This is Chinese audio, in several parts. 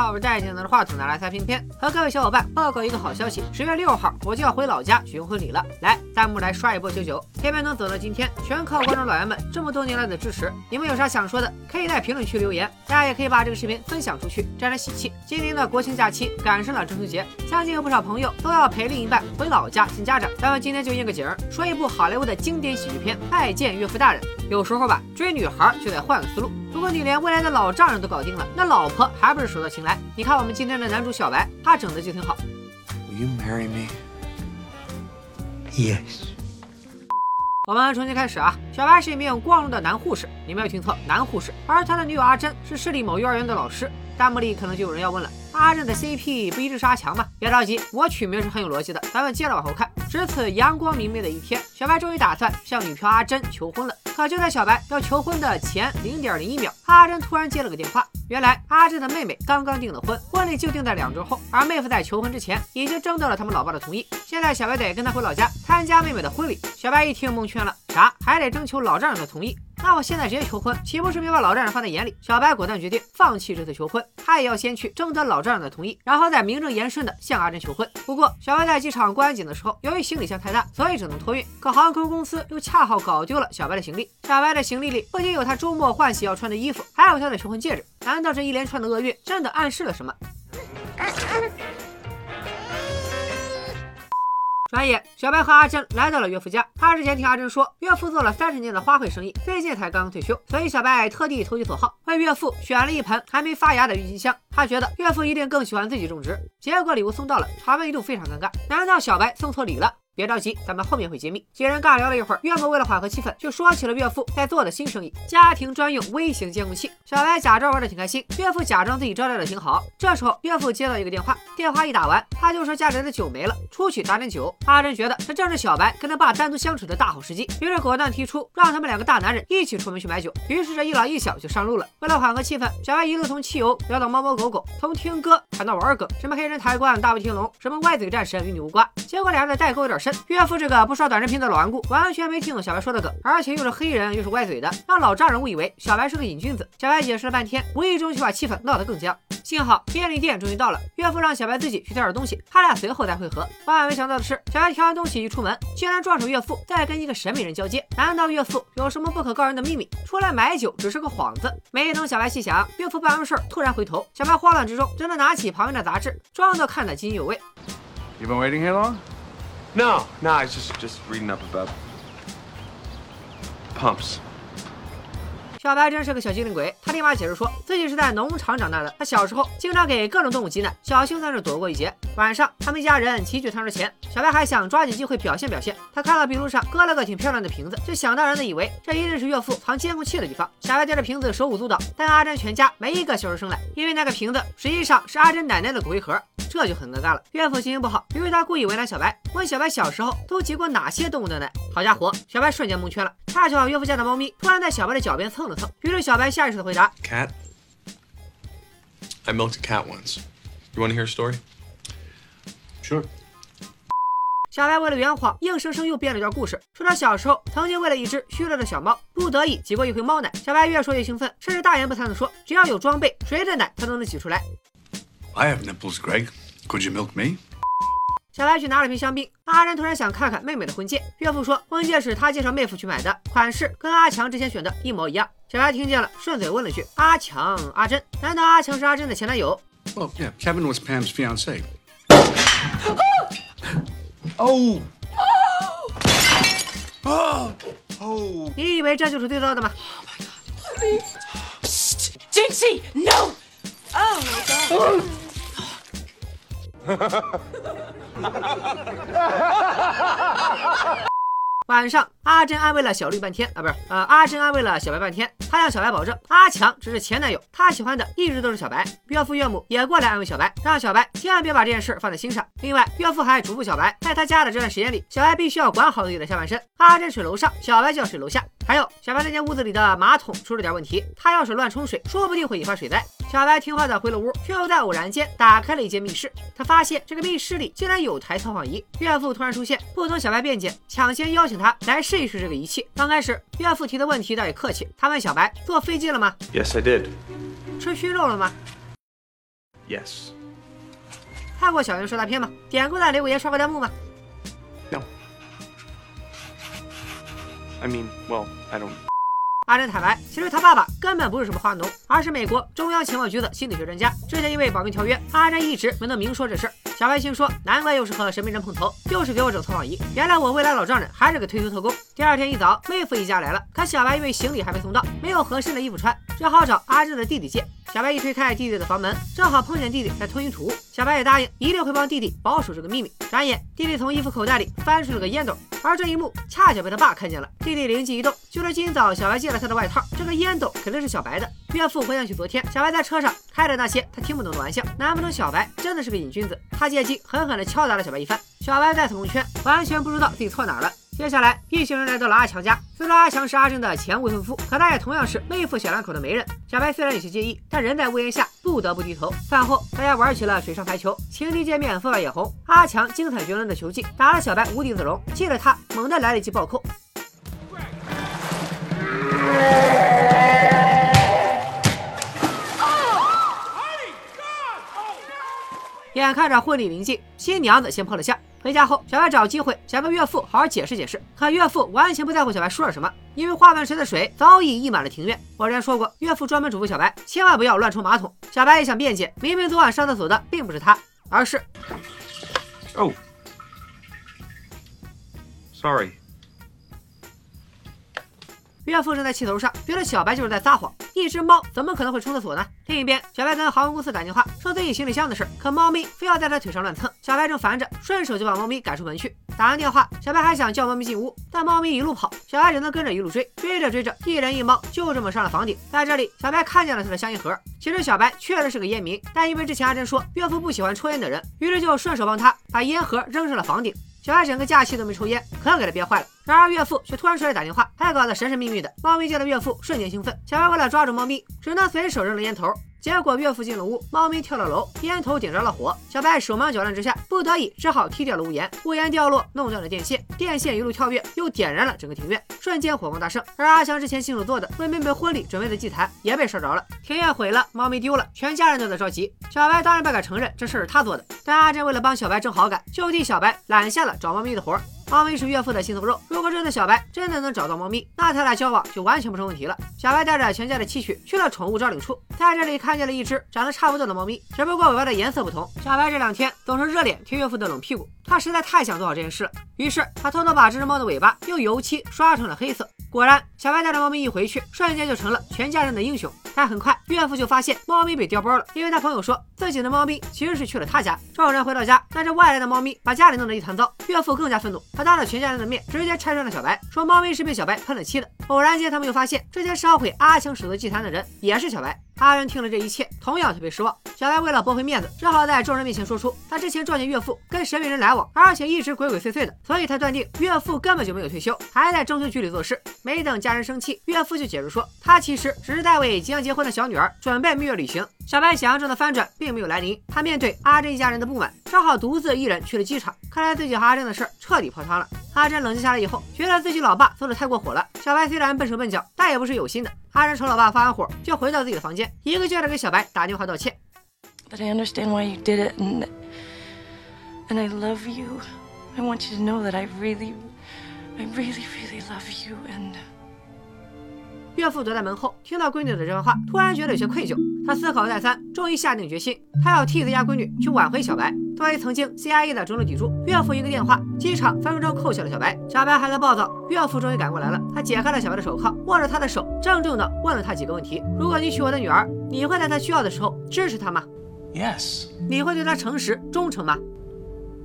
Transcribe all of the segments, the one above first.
好，我是戴眼镜拿着话筒拿来塞片片，和各位小伙伴报告一个好消息，十月六号我就要回老家举行婚礼了。来，弹幕来刷一波九九，片片能走到今天，全靠观众老爷们这么多年来的支持。你们有啥想说的，可以在评论区留言，大家也可以把这个视频分享出去，沾沾喜气。今年的国庆假期赶上了中秋节，相信有不少朋友都要陪另一半回老家见家长。咱们今天就应个景儿，说一部好莱坞的经典喜剧片《拜见岳父大人》。有时候吧，追女孩就得换个思路。如果你连未来的老丈人都搞定了，那老婆还不是手到擒来？你看我们今天的男主小白，他整的就挺好。You marry me? Yes. 我们重新开始啊！小白是一名光荣的男护士，你没有听错，男护士。而他的女友阿珍是市里某幼儿园的老师。弹幕里可能就有人要问了：阿珍的 CP 不一直是阿强吗？别着急，我取名是很有逻辑的。咱们接着往后看。值此阳光明媚的一天，小白终于打算向女票阿珍求婚了。可就在小白要求婚的前零点零一秒，阿珍突然接了个电话。原来阿珍的妹妹刚刚订了婚，婚礼就定在两周后，而妹夫在求婚之前已经征得了他们老爸的同意。现在小白得跟他回老家参加妹妹的婚礼。小白一听蒙圈了，啥？还得征求老丈人的同意？那我现在直接求婚，岂不是没把老丈人放在眼里？小白果断决定放弃这次求婚，他也要先去征得老丈人的同意，然后再名正言顺的向阿珍求婚。不过小白在机场过安检的时候，由于行李箱太大，所以只能托运。可航空公司又恰好搞丢了。小白的行李。小白的行李里不仅有他周末换洗要穿的衣服，还有他的求婚戒指。难道这一连串的厄运真的暗示了。什么？转眼，小白和阿珍来到了岳父家。他之前听阿珍说，岳父做了三十年的花卉生意，最近才刚刚退休，所以小白特地投其所好，为岳父选了一盆还没发芽的郁金香。他觉得岳父一定更喜欢自己种植。结果礼物送到了，场面一度非常尴尬。难道小白送错礼了？别着急，咱们后面会揭秘。几人尬聊了一会儿，岳母为了缓和气氛，就说起了岳父在做的新生意——家庭专用微型监控器。小白假装玩的挺开心，岳父假装自己招待的挺好。这时候，岳父接到一个电话，电话一打完，他就说家里的酒没了，出去打点酒。阿珍觉得这正是小白跟他爸单独相处的大好时机，于是果断提出让他们两个大男人一起出门去买酒。于是这一老一小就上路了。为了缓和气氛，小白一路从汽油聊到猫猫狗狗，从听歌谈到玩梗，什么黑人抬棺、大卫天龙，什么歪嘴战神与你无关。结果俩人的代沟有点深，岳父这个。不刷短视频的老顽固完全没听懂小白说的梗，而且又是黑人又是歪嘴的，让老丈人。误以为小白是个瘾君子。小白解释了半天，无意中却把气氛闹得更僵。幸好便利店终于到了，岳父让小白自己去挑点东西，他俩随后再会合。万万没想到的是，小白挑完东西一出门，竟然撞上岳父在跟一个神秘人交接。难道岳父有什么不可告人。的秘密？出来买酒只是个幌子？没等小白细想，岳父办完事儿突然回头，小白慌乱之中只能拿起旁边的杂志，装作看得津津有味。No, no, I was just just reading up about pumps. 小白真是个小机灵鬼，他立马解释说自己是在农场长大的，他小时候经常给各种动物挤奶，侥幸算是躲过一劫。晚上，他们一家人齐聚餐桌前，小白还想抓紧机会表现表现。他看到壁炉上搁了个挺漂亮的瓶子，就想当然的以为这一定是岳父藏监控器的地方。小白对着瓶子手舞足蹈，但阿珍全家没一个笑出声来，因为那个瓶子实际上是阿珍奶奶的骨灰盒。这就很尴尬了。岳父心情不好，因为他故意为难小白，问小白小时候都挤过哪些动物的奶。好家伙，小白瞬间蒙圈了。恰巧岳父家的猫咪突然在小白的脚边蹭了蹭，于是小白下意识的回答：Cat. I milked a cat once. You want to hear a story? Sure. 小白为了圆谎，硬生生又编了一段故事，说他小时候曾经为了一只虚弱的小猫，不得已挤过一回猫奶。小白越说越兴奋，甚至大言不惭地说，只要有装备，谁的奶他都能挤出来。I have nipples, Greg. Could you milk me? 小白去拿了瓶香槟。阿珍突然想看看妹妹的婚戒，岳父说婚戒是他介绍妹夫去买的，款式跟阿强之前选的一模一样。小白听见了，顺嘴问了句：“阿强，阿珍，难道阿强是阿珍的前男友？”Well, yeah, Kevin was Pam's fiance. Oh. Oh. Oh. 你以为这就是对到的吗？Jinxie, no. Oh my god. 晚上，阿珍安慰了小绿半天啊，不是，呃，阿珍安慰了小白半天。她向小白保证，阿强只是前男友，她喜欢的一直都是小白。岳父岳母也过来安慰小白，让小白千万别把这件事放在心上。另外，岳父还嘱咐小白，在他家的这段时间里，小白必须要管好自己的下半身。阿珍睡楼上，小白就要睡楼下。还有，小白那间屋子里的马桶出了点问题，他要是乱冲水，说不定会引发水灾。小白听话的回了屋，却又在偶然间打开了一间密室。他发现这个密室里竟然有台测谎仪。岳父突然出现，不同小白辩解，抢先邀请他来试一试这个仪器。刚开始，岳父提的问题倒也客气，他问小白坐飞机了吗？Yes, I did. 吃熏肉了吗 Yes. 看过小圆说大片吗？点过赞留个言刷个弹幕吗？I mean, well, I don't. 阿珍坦白，其实他爸爸根本不是什么花农，而是美国中央情报局的心理学专家。之前因为保密条约，阿珍一直没能明说这事儿。小白心说，难怪又是和神秘人碰头，又是给我整测谎仪。原来我未来老丈人还是个退休特工。第二天一早，妹夫一家来了，可小白因为行李还没送到，没有合适的衣服穿，只好找阿珍的弟弟借。小白一推开弟弟的房门，正好碰见弟弟在吞云吐雾。小白也答应一定会帮弟弟保守这个秘密。转眼，弟弟从衣服口袋里翻出了个烟斗，而这一幕恰巧被他爸看见了。弟弟灵机一动，就说今早小白借了他的外套，这个烟斗肯定是小白的。岳父回想起昨天小白在车上开的那些他听不懂的玩笑，难不成小白真的是个瘾君子？他借机狠狠地敲打了小白一番。小白再次蒙圈，完全不知道自己错哪了。接下来，一行人来到了阿强家。虽说阿强是阿珍的前未婚夫，可他也同样是妹夫小两口的媒人。小白虽然有些介意，但人在屋檐下，不得不低头。饭后，大家玩起了水上排球，情敌见面分外眼红。阿强精彩绝伦的球技打了小白无地自容，气得他猛地来了一记暴扣。眼看着婚礼临近，新娘子先破了相。回家后，小白找机会想跟岳父好好解释解释，可岳父完全不在乎小白说了什么，因为花盆池的水早已溢满了庭院。我之前说过，岳父专门嘱咐小白千万不要乱冲马桶。小白也想辩解，明明昨晚上厕所的并不是他，而是 Oh. Sorry. 岳父正在气头上，觉得小白就是在撒谎。一只猫怎么可能会冲厕所呢？另一边，小白跟航空公司打电话说自己行李箱的事，可猫咪非要在他腿上乱蹭，小白正烦着，顺手就把猫咪赶出门去。打完电话，小白还想叫猫咪进屋，但猫咪一路跑，小白只能跟着一路追。追着追着，一人一猫就这么上了房顶。在这里，小白看见了他的香烟盒。其实小白确实是个烟民，但因为之前阿珍说岳父不喜欢抽烟的人，于是就顺手帮他把烟盒扔上了房顶。小艾整个假期都没抽烟，可给他憋坏了。然而岳父却突然出来打电话，还搞得神神秘秘的。猫咪见到岳父，瞬间兴奋。小艾为了抓住猫咪，只能随手扔了烟头。结果岳父进了屋，猫咪跳了楼，烟头点着了火。小白手忙脚乱之下，不得已只好踢掉了屋檐。屋檐掉落，弄断了电线，电线一路跳跃，又点燃了整个庭院，瞬间火光大盛。而阿强之前亲手做的为妹妹婚礼准备的祭坛也被烧着了，庭院毁了，猫咪丢了，全家人都在着急。小白当然不敢承认这事是他做的，但阿珍为了帮小白争好感，就替小白揽下了找猫咪的活儿。猫咪是岳父的心头肉，如果这次小白真的能找到猫咪，那他俩交往就完全不成问题了。小白带着全家的期许去了宠物招领处，在这里看见了一只长得差不多的猫咪，只不过尾巴的颜色不同。小白这两天总是热脸贴岳父的冷屁股，他实在太想做好这件事了，于是他偷偷把这只猫的尾巴用油漆刷成了黑色。果然，小白带着猫咪一回去，瞬间就成了全家人的英雄。但很快，岳父就发现猫咪被调包了，因为他朋友说自己的猫咪其实是去了他家。众人回到家，但这外来的猫咪把家里弄得一团糟。岳父更加愤怒，他当着全家人的面直接拆穿了小白，说猫咪是被小白喷了漆的。偶然间，他们又发现之前烧毁阿强手的祭坛的人也是小白。阿仁听了这一切，同样特别失望。小白为了驳回面子，只好在众人面前说出他之前撞见岳父跟神秘人来往，而且一直鬼鬼祟祟的，所以他断定岳父根本就没有退休，还在中情局里做事。没等家人生气，岳父就解释说，他其实只是在为即将结婚的小女儿准备蜜月旅行。小白想象中的翻转并没有来临，他面对阿珍一家人的不满，只好独自一人去了机场。看来自己和阿珍的事彻底泡汤了。阿珍冷静下来以后，觉得自己老爸做的太过火了。小白虽然笨手笨脚，但也不是有心的。阿珍瞅老爸发完火，就回到自己的房间，一个劲儿的给小白打电话道歉。But I understand why you did it, and and I love you. I want you to know that I really, I really, really love you. And 岳父躲在门后，听到闺女的这番话，突然觉得有些愧疚。他思考再三，终于下定决心，他要替自家闺女去挽回小白。作为曾经 CIA 的中流砥柱，岳父一个电话，机场分分钟扣下了小白。小白还在暴躁，岳父终于赶过来了。他解开了小白的手铐，握着他的手，郑重地问了他几个问题：如果你娶我的女儿，你会在她需要的时候支持她吗？Yes. 你会对她诚实忠诚吗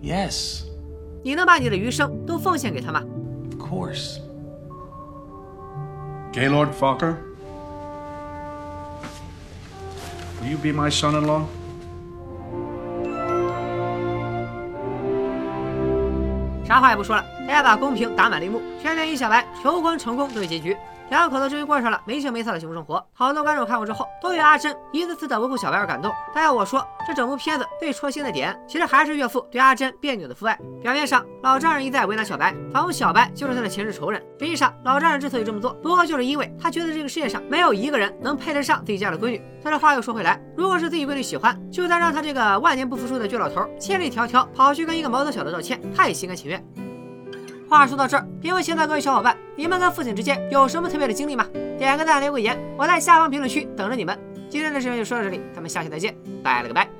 ？Yes. 你能把你的余生都奉献给她吗？Of course. Gaylord Fokker? Will you be my son in law? 啥话也不说了，大家把公屏打满了一幕，全员与小白求婚成功对结局。两口子终于过上了没羞没臊的幸福生活。好多观众看过之后，都为阿珍一次次的维护小白而感动。但要我说，这整部片子最戳心的点，其实还是岳父对阿珍别扭的父爱。表面上老丈人一再为难小白，仿佛小白就是他的前世仇人。实际上，老丈人之所以这么做，不过就是因为他觉得这个世界上没有一个人能配得上自己家的闺女。但这话又说回来，如果是自己闺女喜欢，就算让他这个万年不服输的倔老头千里迢迢跑去跟一个毛头小子道歉，他也心甘情愿。话说到这儿，屏幕前的各位小伙伴，你们跟父亲之间有什么特别的经历吗？点个赞，留个言，我在下方评论区等着你们。今天的视频就说到这里，咱们下期再见，拜了个拜。